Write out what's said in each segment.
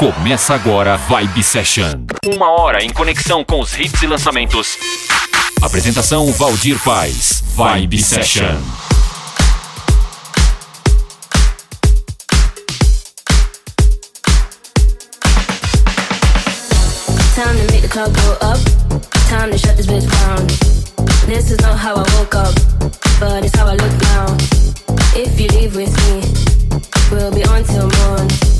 Começa agora Vibe Session. Uma hora em conexão com os hits e lançamentos. Apresentação Valdir Paz. Vibe Session. Time to make the club go up. Time to shut this bitch down. This is not how I woke up, but it's how I look now. If you leave with me, we'll be on till morn.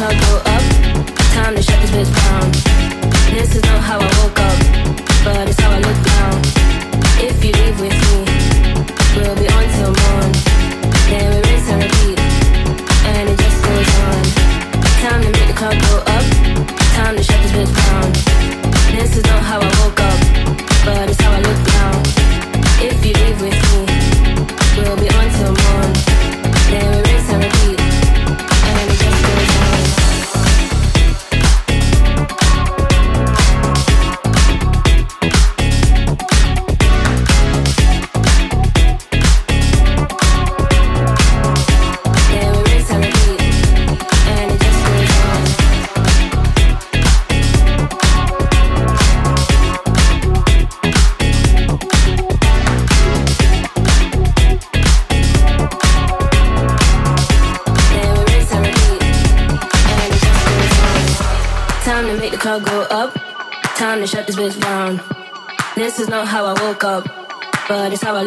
Make go up. Time to shut this bitch down. This is not how I woke up, but it's how I look now. If you leave with me, we'll be on till.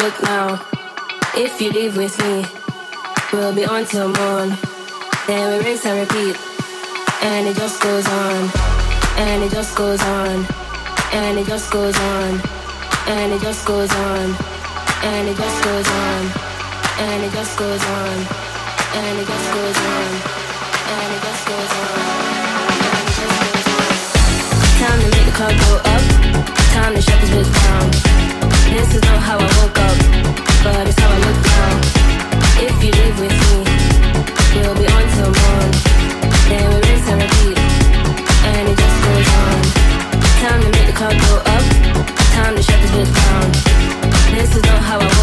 Look now. If you leave with me, we'll be on till morn. Then we rinse and repeat, and it just goes on, and it just goes on, and it just goes on, and it just goes on, and it just goes on, and it just goes on, and it just goes on, and it just goes on. Time to make the club go up. Time to shut this bitch down. This is not how I woke up, but it's how I look now. If you with me, we'll be on till and it just goes on. Time to make the club go up. Time to shut this bitch down. This is not how I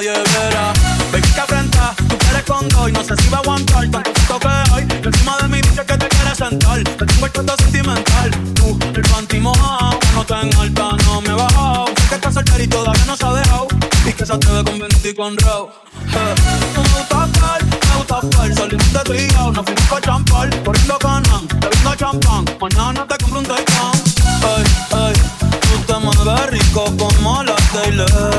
nadie viera. Baby, te afrenta, tú quieres con y no sé si va a aguantar tanto puto que hay. Y encima de mí dice que te quieres sentar, te tengo el trato sentimental. Tú, el panty mojado, no te en alta, no me he bajado. Sé que estás soltero y todavía no se ha dejado, y que se atreve con 20 y con Rao. No me gusta estar, me gusta estar, salimos de trío, nos fuimos pa' champar, corriendo canan, bebiendo champán, mañana te compro un taikán. Ey, ey, tú te mueves rico como la Taylor.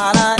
Hey.